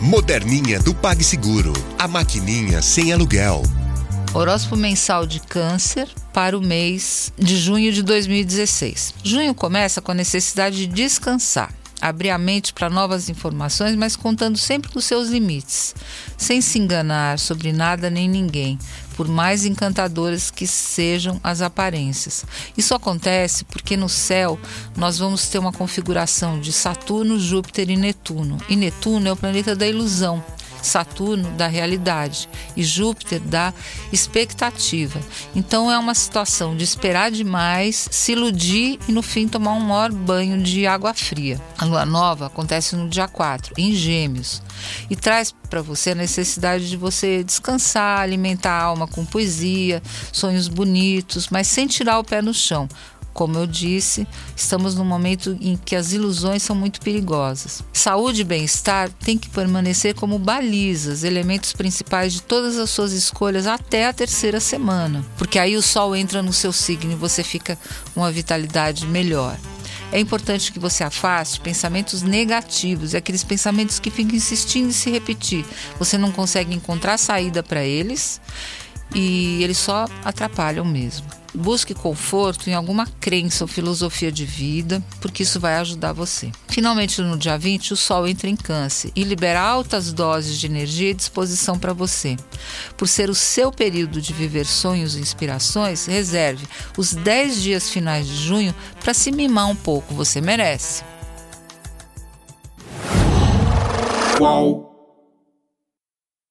Moderninha do PagSeguro. A maquininha sem aluguel. Horóscopo mensal de Câncer para o mês de junho de 2016. Junho começa com a necessidade de descansar abrir a mente para novas informações, mas contando sempre com seus limites, sem se enganar sobre nada nem ninguém, por mais encantadoras que sejam as aparências. Isso acontece porque no céu nós vamos ter uma configuração de Saturno, Júpiter e Netuno. E Netuno é o planeta da ilusão. Saturno da realidade e Júpiter da expectativa. Então é uma situação de esperar demais, se iludir e no fim tomar um maior banho de água fria. A lua nova acontece no dia 4, em Gêmeos, e traz para você a necessidade de você descansar, alimentar a alma com poesia, sonhos bonitos, mas sem tirar o pé no chão como eu disse, estamos num momento em que as ilusões são muito perigosas. Saúde e bem-estar têm que permanecer como balizas, elementos principais de todas as suas escolhas até a terceira semana, porque aí o sol entra no seu signo e você fica com uma vitalidade melhor. É importante que você afaste pensamentos negativos aqueles pensamentos que ficam insistindo em se repetir. Você não consegue encontrar saída para eles e eles só atrapalham mesmo. Busque conforto em alguma crença ou filosofia de vida, porque isso vai ajudar você. Finalmente, no dia 20, o Sol entra em Câncer e libera altas doses de energia e disposição para você. Por ser o seu período de viver sonhos e inspirações, reserve os 10 dias finais de junho para se mimar um pouco, você merece. Qual?